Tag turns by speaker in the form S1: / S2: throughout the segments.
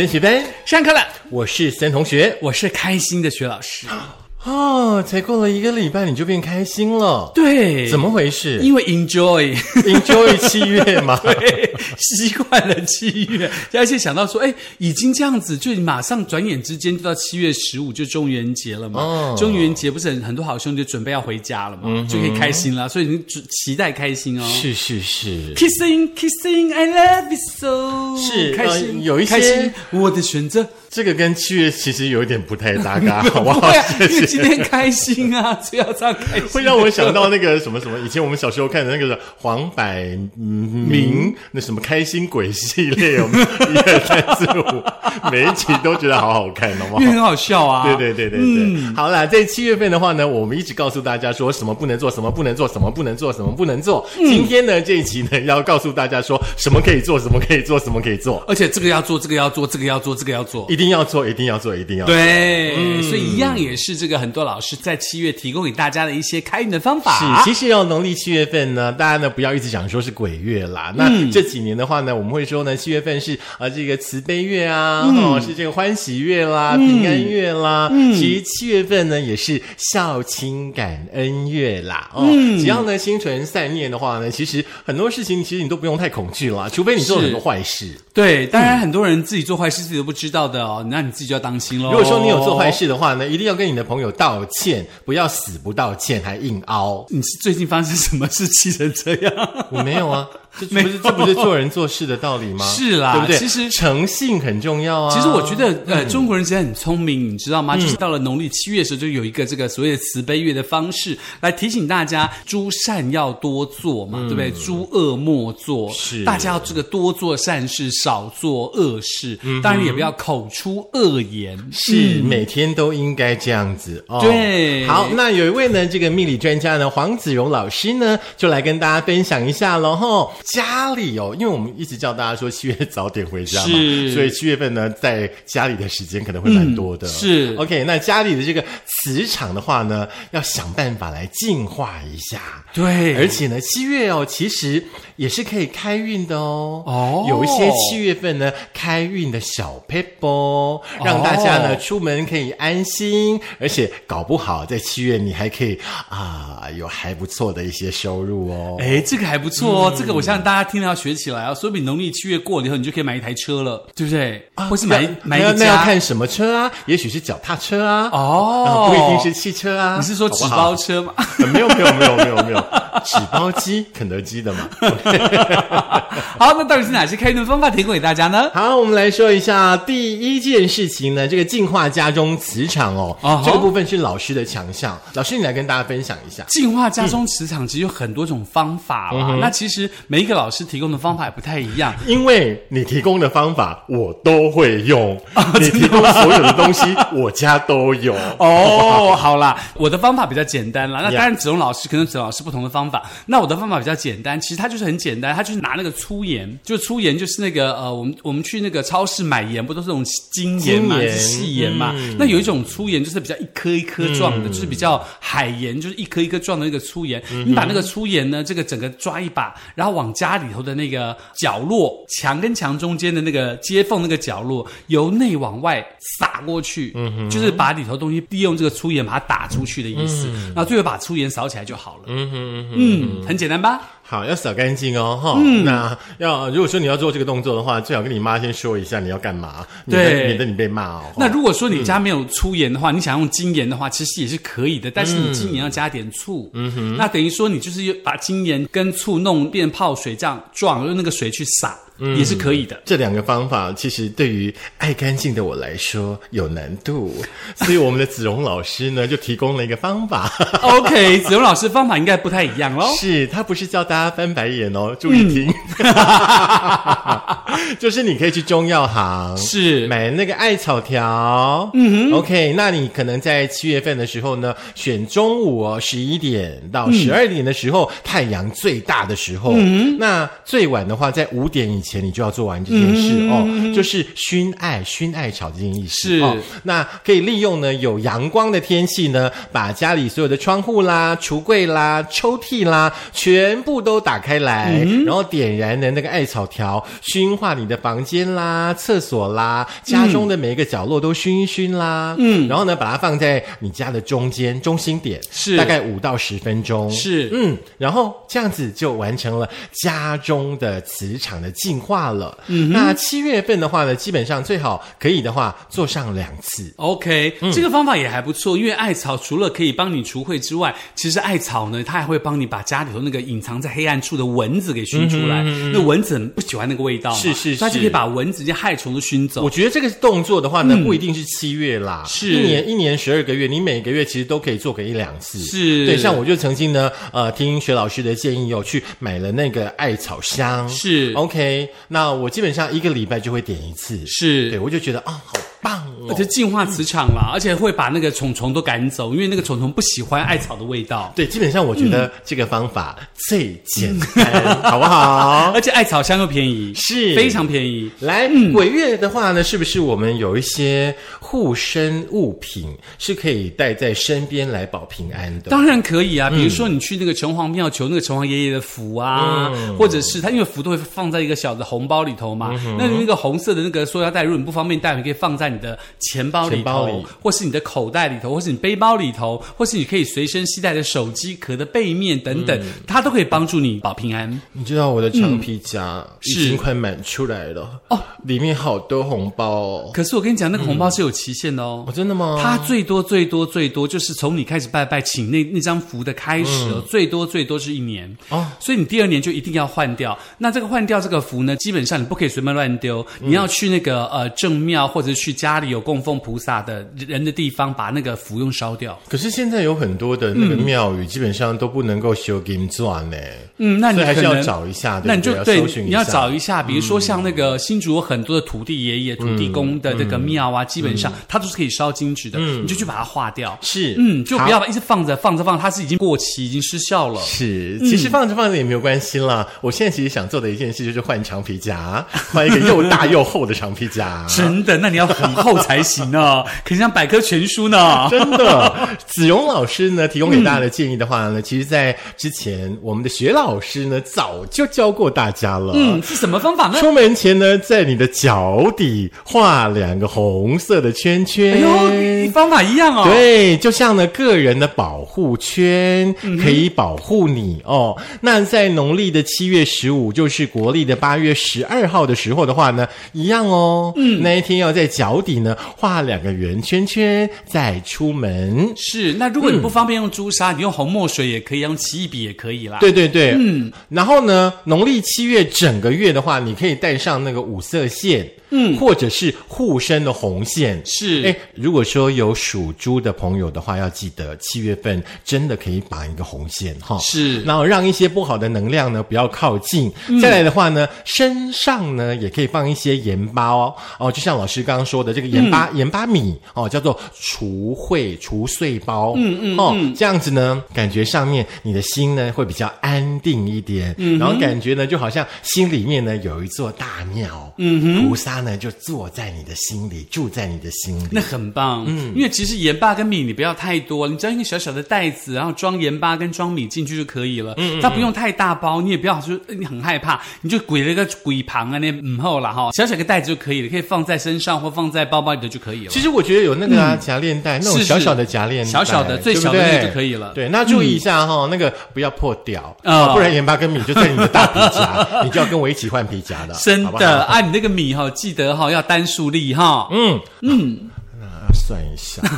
S1: 森学班，
S2: 上课了，
S1: 我是森同学。
S2: 我是开心的徐老师。
S1: 哦，才过了一个礼拜你就变开心了，
S2: 对，
S1: 怎么回事
S2: 因为
S1: enjoy，？Enjoy 七月嘛，
S2: 对，习惯了七月，而且想到说，哎，已经这样子，就马上转眼之间就到七月十五，就中元节了嘛。
S1: 哦
S2: 中元节不是很很多好兄弟准备要回家了嘛，就可以开心了，所以你只期待开心哦。
S1: 是是是。
S2: Kissing, kissing, I love you so。
S1: 是
S2: 开心、
S1: 呃有一些
S2: 开心，我的选择。
S1: 这个跟七月其实有一点不太搭嘎，好不好？
S2: 啊，
S1: 谢谢
S2: 因为今天开心啊，所以要这样开心。
S1: 会让我想到那个什么什么，以前我们小时候看的那个黄百鸣那什么开心鬼系列，我们一二三四五，每一集都觉得好好看，好不好
S2: 因为？很好笑啊。
S1: 对对对对对，好啦，在七月份的话呢，我们一直告诉大家说什么不能做，什么不能做，什么不能做，什么不能做。今天呢，这一集呢，要告诉大家说什么可以做，什么可以做，什么可以做，
S2: 而且这个要做，这个要做，这个要做，这个要做。
S1: 一定要做，一定要做，一定要做。
S2: 对，所以一样也是这个很多老师在七月提供给大家的一些开运的方法。
S1: 是，其实哦，农历七月份呢，大家呢不要一直讲说是鬼月啦。那这几年的话呢，我们会说呢，七月份是呃这个慈悲月啊，哦是这个欢喜月啦、平安月啦。其实七月份呢也是孝亲感恩月啦。哦，只要呢心存善念的话呢，其实很多事情其实你都不用太恐惧啦，除非你做了很多坏事。
S2: 对，当然很多人自己做坏事自己都不知道的哦，那你自己就要当心喽。
S1: 如果说你有做坏，事的话呢，一定要跟你的朋友道歉，不要死不道歉还硬凹。
S2: 你是最近发生什么事气成这样？
S1: 我没有啊，这不是这不是做人做事的道理吗？
S2: 是啦
S1: 对不对？
S2: 其实
S1: 诚信很重要啊。
S2: 其实我觉得，呃，中国人其实很聪明，你知道吗？就是到了农历七月的时候，就有一个这个所谓的慈悲月的方式，来提醒大家，诸善要多做嘛，对不对？诸恶莫做，
S1: 是
S2: 大家要这个多做善事，少做恶事，当然也不要口出恶言。
S1: 是每天都应该这样子哦。
S2: 对
S1: 好，那有一位呢，这个命理专家呢，黄子荣老师呢，就来跟大家分享一下喽。吼，家里哦，因为我们一直叫大家说七月早点回家嘛，所以七月份呢，在家里的时间可能会蛮多的。
S2: 嗯是
S1: OK，那家里的这个磁场的话呢，要想办法来净化一下。
S2: 对，
S1: 而且呢，七月哦，其实也是可以开运的哦。
S2: 哦
S1: 有一些七月份呢开运的小 paper，让大家呢、
S2: 哦
S1: 出门可以安心，而且搞不好在七月你还可以啊有还不错的一些收入哦。
S2: 哎，这个还不错哦，这个我相信大家听了要学起来啊。说不定农历七月过了以后，你就可以买一台车了，对不对？啊或是买买一个家。
S1: 那要看什么车啊？也许是脚踏车啊，
S2: 哦
S1: 啊不一定是汽车啊。
S2: 你是说纸包车吗？
S1: 呃没有没有没有没有没有，纸包鸡，肯德基的嘛。
S2: 好，那到底是哪些开运方法提供给大家呢？
S1: 好，我们来说一下第一件事情呢，这个净化家中磁场哦这个部分是老师的强项。老师，你来跟大家分享一下。
S2: 净化家中磁场其实有很多种方法
S1: 嗯
S2: 啦。那其实每一个老师提供的方法也不太一样。
S1: 因为你提供的方法我都会用，
S2: 啊
S1: 你提供所有的东西我家都有。
S2: 哦，好啦，我的方法比较简单啦。那当然，子龙老师可能子龙老师不同的方法。那我的方法比较简单，其实它就是很简单，它就是拿那个粗盐，就粗盐就是那个呃，我们我们去那个超市买盐，不都是那种精盐嘛，细盐嘛？
S1: 嗯
S2: 那有一种粗盐就是比较一颗一颗状的，就是比较海盐，就是一颗一颗状的那个粗盐。
S1: 嗯
S2: 你把那个粗盐呢，这个整个抓一把，然后往家里头的那个角落，墙跟墙中间的那个接缝那个角落，由内往外撒过去，
S1: 嗯
S2: 就是把里头东西利用这个粗盐把它打出去的意思。然后最后把粗盐扫起来就好了。
S1: 嗯哼嗯
S2: 嗯，很简单吧？
S1: 好，要扫干净哦，哈、
S2: 嗯。
S1: 那要如果说你要做这个动作的话，最好跟你妈先说一下你要干嘛，
S2: 对。
S1: 免得你被骂哦。
S2: 那如果说你家没有粗盐的话，你想用精盐的话，其实也是可以的，但是你精盐要加点醋。嗯哼，那等于说你就是把精盐跟醋弄变泡水这样撞，用那个水去洒，也是可以的。
S1: 这两个方法其实对于爱干净的我来说有难度，所以我们的子荣老师呢就提供了一个方法，
S2: OK，子荣老师方法应该不太一样喽。
S1: 是他不是教大家翻白眼哦，注意听，就是你可以去中药行
S2: 是。
S1: 买那个艾草条，嗯哼，OK，那你可能在七月份的时候呢，选中午哦十一点到十二点的时候，太阳最大的时候，嗯那最晚的话在五点以前你就要做完这件事、哦，就是熏艾熏艾草这件意思
S2: 是。
S1: 哦，那可以利用呢有阳光的天气呢，把家里所有的窗户啦、橱柜啦、抽屉啦，全部都打开来，然后点燃的那个艾草条，熏化你的房间啦、厕所啦、家中的每一个角落都熏一熏啦。嗯，然后呢，把它放在你家的中间中心点，
S2: 是
S1: 大概五到十分钟。
S2: 是
S1: 嗯，然后这样子就完成了家中的磁场的净化了。嗯，那七月份的话呢，基本上最好可以的话做上两次。
S2: OK，、这个方法也还不错，因为艾草除了可以帮你除秽之外，其实艾草呢，它还会帮你把家里头那个隐藏在黑暗处的蚊子给熏出来。那蚊子很不喜欢那个味道嘛，
S1: 是是
S2: 它就可以把蚊子这些害虫都熏走
S1: 我。觉得这个动作的话呢，不一定是七月啦，
S2: 是
S1: 一年一年十二个月，你每个月其实都可以做个一两次。
S2: 是
S1: 对，像我就曾经呢，呃，听薛老师的建议，有去买了那个艾草香。
S2: 是
S1: OK，那我基本上一个礼拜就会点一次。
S2: 是
S1: 对，我就觉得啊、好棒哦
S2: 而且。净化磁场啦，而且会把那个虫虫都赶走，因为那个虫虫不喜欢艾草的味道。
S1: 对，基本上我觉得这个方法 最简单，好不好？
S2: 而且艾草香又便宜，
S1: 是
S2: 非常便宜。
S1: 来，鬼月的话呢，是不是我们有一些护身物品是可以带在身边来保平安的？
S2: 当然可以啊，比如说你去那个城隍庙求那个城隍爷爷的符啊，
S1: 嗯
S2: 或者是他因为符都会放在一个小的红包里头嘛，
S1: 嗯
S2: 那那个红色的那个塑料袋，如果你不方便带，你可以放在你的钱包里头，
S1: 里
S2: 或是你的口袋里头，或是你背包里头，或是你可以随身携带的手机壳的背面等等，
S1: 嗯
S2: 它都可以帮助你保平安。
S1: 你知道我的长皮夹已经快满出来了哦，里面好多红包哦。
S2: 可是我跟你讲，那个红包是有期限的哦
S1: 哦，。真的吗？
S2: 它最多最多最多就是从你开始拜拜请那那张符的开始哦，最多最多是一年
S1: 嗯哦
S2: 所以你第二年就一定要换掉。那这个换掉这个符呢，基本上你不可以随便乱丢，
S1: 嗯
S2: 你要去那个呃正庙或者去家里有供奉菩萨的人的地方，把那个符用烧掉。
S1: 可是现在有很多的那个庙宇，基本上都不能够修金砖呢。
S2: 嗯，那你
S1: 还是要找一下，
S2: 那你就对你要找一下，比如说像那个新竹有很多的土地爷爷、土地公的这个庙
S1: 嗯
S2: 啊，基本上它都是可以烧金纸的，你就去把它化掉。
S1: 是
S2: 嗯，就不要把一直放着放着放着，它是已经过期，已经失效了。
S1: 是，其实放着放着也没有关系啦。我现在其实想做的一件事就是换长皮夹，换一个又大又厚的长皮夹。
S2: 真的，那你要很厚才行呢，可像百科全书呢。
S1: 真的，子荣老师呢提供给大家的建议的话呢，其实，在之前我们的学老师呢早就教过大家了。
S2: 嗯，是什么方法呢？
S1: 出门前呢，在你的脚底画两个红色的圈圈。
S2: 哎呦，方法一样哦。，
S1: 对，就像呢个人的保护圈
S2: 嗯
S1: 可以保护你、哦。那在农历的七月十五，就是国历的八月十二号的时候的话呢，一样哦。嗯，那一天要在脚底呢画两个圆圈圈，再出门。
S2: 是。那如果你不方便用朱砂，你用红墨水也可以，用奇异笔也可以啦。，
S1: 对对对，嗯，然后呢，农历七月整个月的话，你可以带上那个五色线，嗯，或者是护身的红线。
S2: 是。
S1: 哎，如果说有属猪的朋友的话，要记得七月份真的可以绑一个红线哈，
S2: 是
S1: 然后让一些不好的能量呢不要靠近。再来的话呢，身上呢也可以放一些盐巴哦，哦，就像老师刚刚说的这个盐巴、盐巴米哦，叫做除秽除碎包，嗯嗯哦，这样子呢，感觉上面你的心呢会比较安定一点，嗯然后感觉呢就好像心里面呢有一座大庙，嗯哼，菩萨呢就坐在你的心里，住在你的心里。
S2: 那很棒，嗯，因为其实盐巴跟米你不要太多，你只要一个小小的袋子，然后装盐巴跟装米进去就可以了。嗯它不用太大包，你也不要说呃你很害怕，你就鬼了个鬼旁啊那嗯后了哈，小小个袋子就可以了，可以放在身上或放在包包里头就可以了。
S1: 其实我觉得有那个啊夹链袋，那种小小的夹链袋，
S2: 小小的最小的那个就可以了。
S1: 对，那注意一下哈，那个不要破掉
S2: 哦。
S1: 哦，不然盐巴跟米就在你的大皮夹，你就要跟我一起换皮夹了，
S2: 真
S1: 好
S2: 的啊，你那个米哈，记得哈要单数粒哈。
S1: 嗯。嗯，那算一下。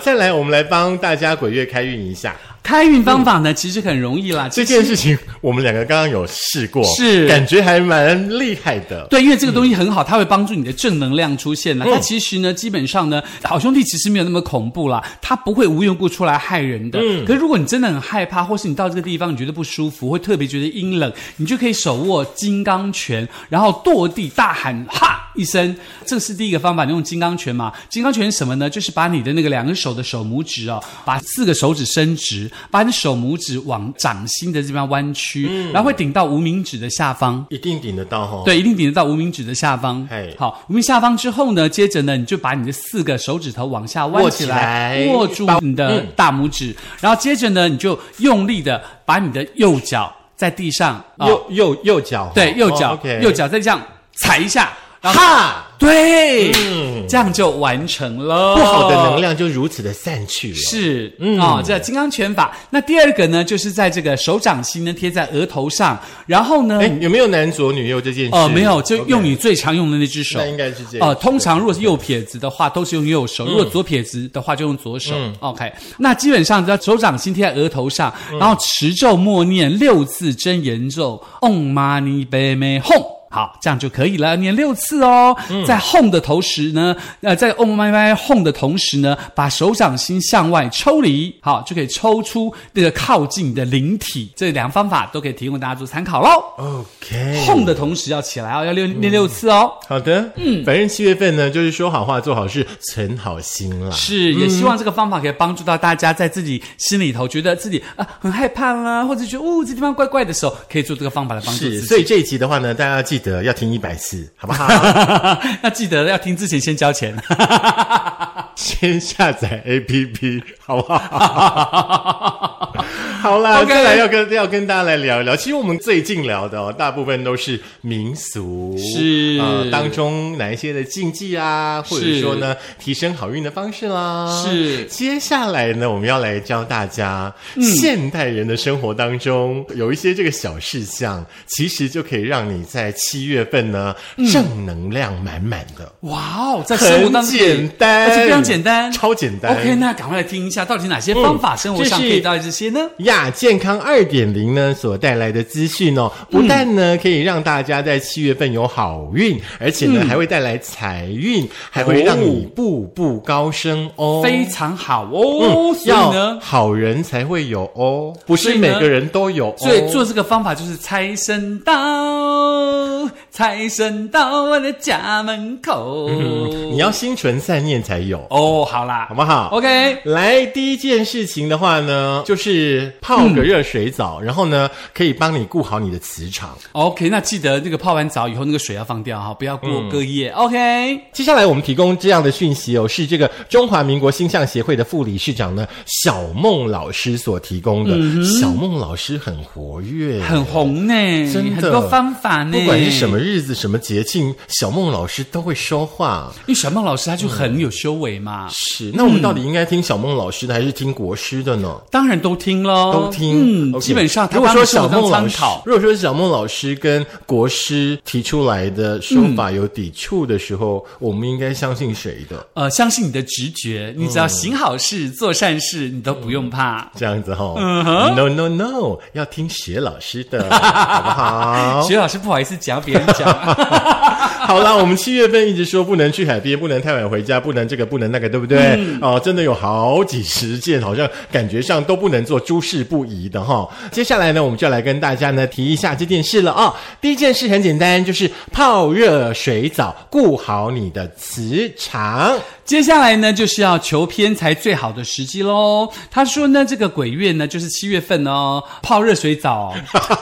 S1: 再来，我们来帮大家鬼月开运一下
S2: 开运方法呢，其实很容易啦。
S1: 这件事情，我们两个刚刚有试过，
S2: 是
S1: 感觉还蛮厉害的。
S2: 对，因为这个东西很好，它会帮助你的正能量出现了。它其实呢，基本上呢，好兄弟其实没有那么恐怖啦，它不会无缘无故出来害人的。可是如果你真的很害怕，或是你到这个地方你觉得不舒服，会特别觉得阴冷，你就可以手握金刚拳，然后跺地大喊哈一声，这是第一个方法。你用金刚拳嘛？金刚拳是什么呢？就是把你的那个两个手的手拇指哦，把四个手指伸直，把你手拇指往掌心的这边弯曲，然后会顶到无名指的下方。
S1: 一定顶得到哈。，
S2: 对，一定顶得到无名指的下方
S1: 嘿。
S2: 好，无名下方之后呢，接着呢，你就把你的四个手指头往下弯
S1: 握起
S2: 起来，握住你的
S1: 嗯
S2: 大拇指，然后接着呢，你就用力的把你的右脚在地上，啊
S1: 右右右脚，
S2: 对，右脚，右脚再这样踩一下，然后
S1: 哈，
S2: 对，
S1: 嗯
S2: 这样就完成了。
S1: 不好的能量就如此的散去了。
S2: 是，
S1: 嗯
S2: 哦，这金刚拳法。那第二个呢，就是在这个手掌心呢贴在额头上，然后呢，
S1: 哎，有没有男左女右这件事？
S2: 呃，没有，就用你最常用的那只手
S1: 那。应该是这样。
S2: 呃，通常如果是右撇子的话，都是用右手；如果左撇子的话，就用左手。OK，那基本上在手掌心贴在额头上，然后持咒默念六字真言咒：Om Mani Padme Hum。好，这样就可以了，念六次哦。在 home 的同时呢，呃，在 Mani Padme Hum 的同时呢，把手掌心向外抽离，好，就可以抽出那个靠近你的灵体。这两个方法都可以提供大家做参考喽。OK，home 的同时要起来哦，要六念六次哦。
S1: 好的，嗯，反正七月份呢，就是说好话、做好事、存好心啦。
S2: 是，也希望这个方法可以帮助到大家，在自己心里头觉得自己啊很害怕啦，或者觉得哦这地方怪怪的时候，可以做这个方法来帮助
S1: 是，
S2: 自己。
S1: 所以这一集的话呢，大家要记得要听一百次，好不好？
S2: 那记得要听之前先交钱。
S1: 先下载 APP，好不好？好啦再来要跟要跟大家来聊一聊。其实我们最近聊的哦，大部分都是民俗，
S2: 是。
S1: 呃当中哪一些的禁忌啊，或者说呢提升好运的方式啦。
S2: 是。
S1: 接下来呢，我们要来教大家，
S2: 嗯。
S1: 现代人的生活当中有一些这个小事项，其实就可以让你在七月份呢、
S2: 嗯。
S1: 正能量满满的。
S2: 哇哦，在生活当中
S1: 很简单。
S2: 而且非常简单，
S1: 超简单。
S2: OK，那赶快来听一下，到底哪些方法、
S1: 嗯。
S2: 生活上可以到这些呢？
S1: 亚健康二点零呢所带来的资讯哦，不但呢、可以让大家在七月份有好运，而且呢、还会带来财运，还会让你步步高升哦。
S2: 非常好哦，所以
S1: 要
S2: 呢。
S1: 好人才会有哦，不是每个人都有哦。
S2: 所以做这个方法就是财神到，财神到我的家门口。
S1: 嗯你要心存善念才有，
S2: 哦，好啦，
S1: 好不好
S2: OK，
S1: 来，第一件事情的话呢，就是泡个热水澡，然后呢，可以帮你顾好你的磁场。
S2: OK，那记得那个泡完澡以后，那个水要放掉哈，不要过
S1: 嗯
S2: 隔夜。OK，
S1: 接下来我们提供这样的讯息哦，是这个中华民国星象协会的副理事长呢小孟老师所提供的。小孟老师很活跃，
S2: 很红呢，
S1: 真的
S2: 很多方法呢，
S1: 不管是什么。日子、什么节庆，小孟老师都会说话。
S2: 因为小孟老师他就很有修为嘛，
S1: 是，那我们到底应该听小孟老师的，还是听国师的呢？
S2: 当然都听喽，
S1: 都听，
S2: 嗯基本上他
S1: 如果说小孟老师
S2: 参考，，
S1: 如果说小孟老师跟国师提出来的说法有抵触的时候，我们应该相信谁的？
S2: 呃，相信你的直觉，你
S1: 嗯
S2: 只要行好事、做善事，你都不用怕。
S1: 这样子哈、
S2: 嗯
S1: n o No No，要听学老师的，好不好？
S2: 学老师不好意思讲，别人讲。
S1: 好啦，我们七月份一直说不能去海边，不能太晚回家，不能这个，不能那个，对不对？
S2: 嗯
S1: 哦，真的有好几十件，好像感觉上都不能做，诸事不宜的哈。接下来呢，我们就来跟大家呢提一下这件事了啊、第一件事很简单，就是泡热水澡，顾好你的磁场。
S2: 接下来呢，就是要求偏财最好的时机喽。他说呢，这个鬼月呢，就是七月份哦，泡热水澡，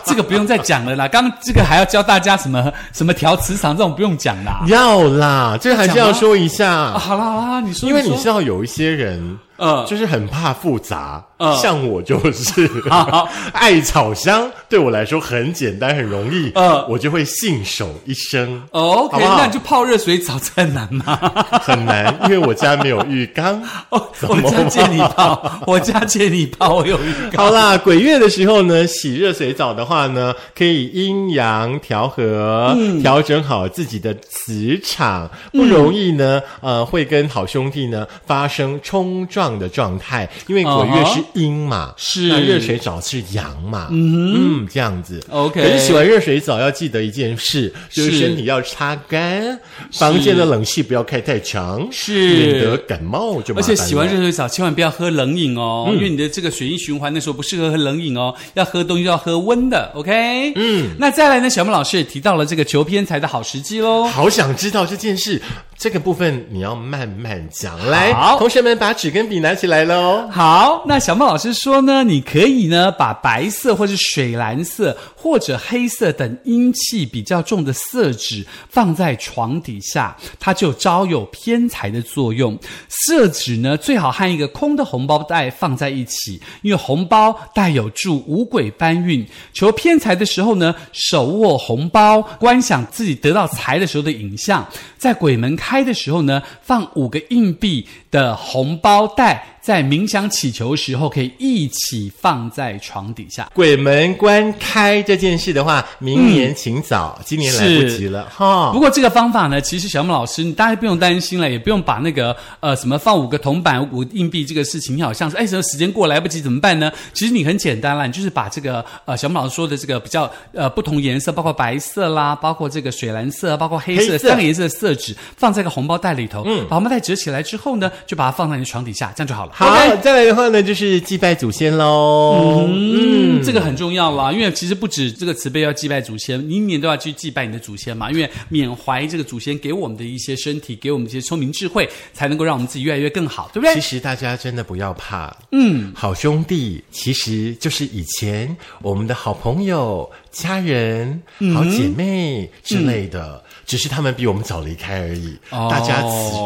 S2: 这个不用再讲了啦。刚这个还要教大家什么什么调磁场，这种不用讲啦。
S1: 要啦，这还是要说一下，
S2: 啊，好啦好啦，你说，
S1: 因为你知道有一些人。
S2: 呃
S1: 就是很怕复杂，
S2: 嗯。
S1: 像我就是
S2: 好。
S1: 艾草香，对我来说很简单，很容易，
S2: 嗯。
S1: 我就会信手一生，
S2: 哦 OK，
S1: 好好？
S2: 那你就泡热水澡，这很难吗？
S1: 很难，因为我家没有浴缸。
S2: 哦，我家借你泡，我家借你泡，我有浴缸。
S1: 好啦，鬼月的时候呢，洗热水澡的话呢，可以阴阳调和，
S2: 嗯。
S1: 调整好自己的磁场，不容易呢，呃，会跟好兄弟呢发生冲撞的状态，因为鬼月是阴嘛，
S2: 是
S1: 那热水澡是阳嘛，嗯这样子。
S2: OK
S1: 可是洗完热水澡要记得一件事，就是
S2: 是
S1: 身体要擦干，房间的冷气不要开太强，
S2: 是
S1: 免得感冒就。
S2: 而且洗完热水澡千万不要喝冷饮哦，因为你的这个血液循环那时候不适合喝冷饮哦，要喝东西要喝温的，OK？嗯，那再来呢，小木老师也提到了这个求偏财的好时机喽。
S1: 好想知道这件事，这个部分你要慢慢讲。来，
S2: 好
S1: 同学们把纸跟笔笔拿起来喽。
S2: 好，那小孟老师说呢，你可以呢把白色或是水蓝色或者黑色等阴气比较重的色纸放在床底下，它就招有偏财的作用。色纸呢最好和一个空的红包袋放在一起，因为红包带有助五鬼搬运。求偏财的时候呢，手握红包，观想自己得到财的时候的影像，在鬼门开的时候呢，放五个硬币的红包袋。在冥想祈求时候，可以一起放在床底下。
S1: 鬼门关开这件事的话，明年请早，今年来不及了哈。
S2: 不过这个方法呢，其实小木老师，你大家不用担心了，也不用把那个呃什么放五个铜板、五硬币这个事情，你好像是哎什么时间过来不及怎么办呢？其实你很简单啦，你就是把这个呃小木老师说的这个比较呃不同颜色，包括白色啦，包括这个水蓝色，包括黑色三个颜色的色纸，放在一个红包袋里头，嗯，把红包袋折起来之后呢，就把它放在你的床底下，这样就好了。
S1: 好，再来的话呢，就是祭拜祖先喽。
S2: 嗯，这个很重要啦，因为其实不止这个慈悲要祭拜祖先，你一年都要去祭拜你的祖先嘛。因为缅怀这个祖先给我们的一些身体，给我们一些聪明智慧，才能够让我们自己越来越更好，对不对？
S1: 其实大家真的不要怕，嗯，好兄弟其实就是以前我们的好朋友、家人、好姐妹之类的。只是他们比我们早离开而已，大家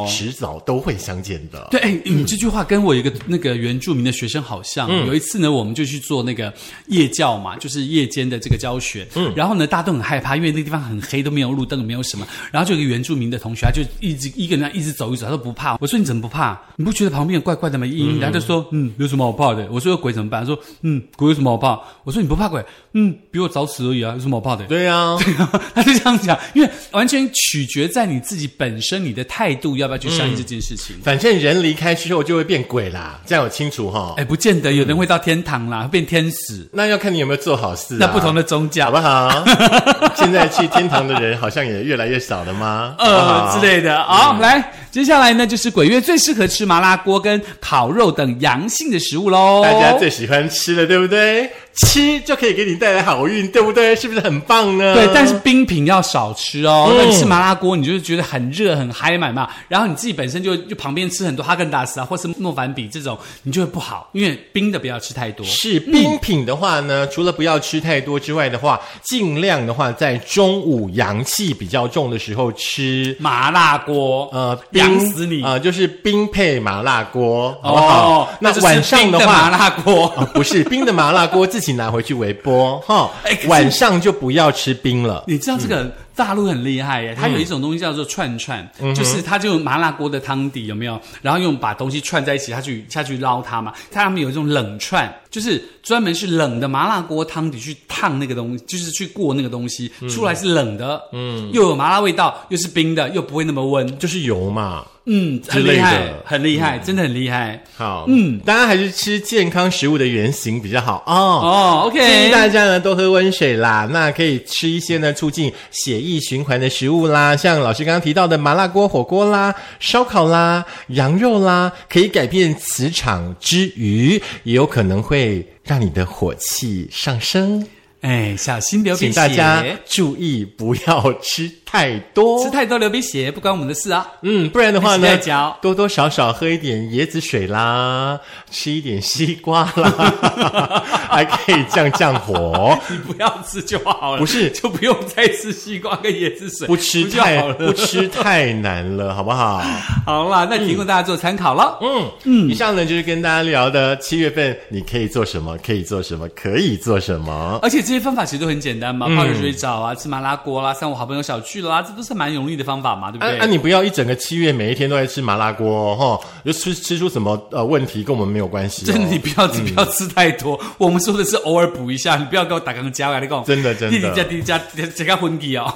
S1: 迟迟早都会相见的。
S2: 对，哎，你这句话跟我一个那个原住民的学生好像。有一次呢，我们就去做那个夜教嘛，就是夜间的这个教学。嗯，然后呢，大家都很害怕，因为那个地方很黑，都没有路灯，没有什么。然后就有一个原住民的同学，他就一直一个人一直走一走，他说不怕。我说你怎么不怕？你不觉得旁边怪怪的吗？阴，然后就说嗯，有什么好怕的？我说鬼怎么办？他说嗯，鬼有什么好怕？我说你不怕鬼？嗯，比我早死而已啊，有什么好怕的？
S1: 对呀，
S2: 他就这样讲，因为完。先取决在你自己本身，你的态度要不要去相信这件事情。
S1: 反正人离开之后就会变鬼啦，这样我清楚哈。
S2: 哎，不见得，有人会到天堂啦，变天使。
S1: 那要看你有没有做好事。
S2: 那不同的宗教，
S1: 好不好？现在去天堂的人好像也越来越少了吗？
S2: 呃之类的。好，来，接下来呢就是鬼月最适合吃麻辣锅跟烤肉等阳性的食物喽。
S1: 大家最喜欢吃的，对不对？吃就可以给你带来好运，对不对？是不是很棒呢？
S2: 对，但是冰品要少吃哦。吃麻辣锅，你就是觉得很热、很嗨嘛嘛。然后你自己本身就就旁边吃很多哈根达斯啊，或是诺凡比这种，你就会不好，因为冰的不要吃太多。
S1: 是冰品的话呢，除了不要吃太多之外的话，尽量的话在中午阳气比较重的时候吃
S2: 麻辣锅。呃，
S1: 凉
S2: 死你
S1: 啊！就是冰配麻辣锅，好不好？那晚上的话，
S2: 麻辣锅
S1: 不是冰的麻辣锅自己。拿回去微波哈，晚上就不要吃冰了。
S2: 你知道这个？大陆很厉害耶，它有一种东西叫做串串，就是它就麻辣锅的汤底有没有？然后用把东西串在一起，下去下去捞它嘛。他们有一种冷串，就是专门是冷的麻辣锅汤底去烫那个东西，就是去过那个东西，出来是冷的，嗯，又有麻辣味道，又是冰的，又不会那么温，
S1: 就是油嘛，
S2: 嗯，很厉害，很厉害，真的很厉害。
S1: 好，嗯，大家还是吃健康食物的原型比较好。哦。
S2: 哦，OK，
S1: 建议大家呢多喝温水啦，那可以吃一些呢促进血液。循环的食物啦，像老师刚刚提到的麻辣锅、火锅啦、烧烤啦、羊肉啦，可以改变磁场之余，也有可能会让你的火气上升。
S2: 哎，小心流鼻血，
S1: 请大家注意，不要吃太多，
S2: 吃太多流鼻血，不关我们的事啊。
S1: 嗯，不然的话呢，多多少少喝一点椰子水啦，吃一点西瓜啦，还可以降降火。
S2: 你不要吃就好了，
S1: 不是
S2: 就不用再吃西瓜跟椰子水，
S1: 不吃太不吃太难了，好不好？
S2: 好了，那提供大家做参考了。嗯
S1: 嗯，以上呢就是跟大家聊的七月份你可以做什么，可以做什么，可以做什么，
S2: 而且。这些方法其实都很简单嘛，泡热水澡啊，吃麻辣锅啦，三五好朋友小聚啦，这都是蛮容易的方法嘛，对不对？
S1: 那你不要一整个七月每一天都在吃麻辣锅哈，就吃吃出什么呃问题，跟我们没有关系。
S2: 真的，你不要 不要吃太多。我们说的是偶尔补一下，你不要给我打个加来，你讲
S1: 真的真的。
S2: 弟弟加弟弟加加个婚礼哦。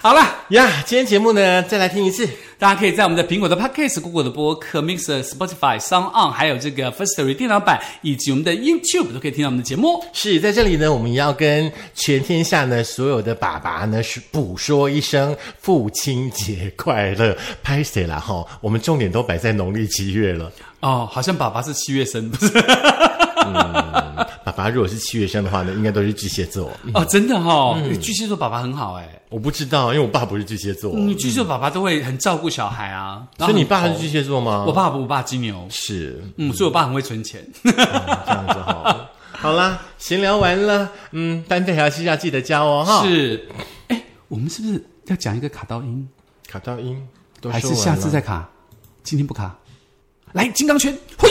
S2: 好了
S1: 呀，今天节目呢，再来听一次。
S2: 大家可以在我们的苹果的 Podcast、Google 的播客、Mixer、Spotify、Sound On，还有这个 Firstory 电脑版，以及我们的 YouTube 都可以听到我们的节目。
S1: 是在这里呢，我们要跟全天下呢所有的爸爸呢是补说一声父亲节快乐。拍谁了哈？我们重点都摆在农历七月了。
S2: 哦，好像爸爸是七月生，不是？
S1: 爸 爸如果是七月生的话呢，应该都是巨蟹座。
S2: 哦，真的哈、巨蟹座爸爸很好哎，
S1: 我不知道，因为我爸不是巨蟹座，
S2: 嗯，巨蟹座爸爸都会很照顾小孩啊。
S1: 所以你爸是巨蟹座吗？
S2: 我爸不，我爸金牛，
S1: 是
S2: 嗯，所以我爸很会存钱。
S1: 这样子好。好啦，闲聊完了，嗯，单费还是要记得交哦哈。
S2: 是，哎，我们是不是要讲一个卡到音，
S1: 卡到音，都
S2: 还是下次再卡？今天不卡？来，金刚圈，呼！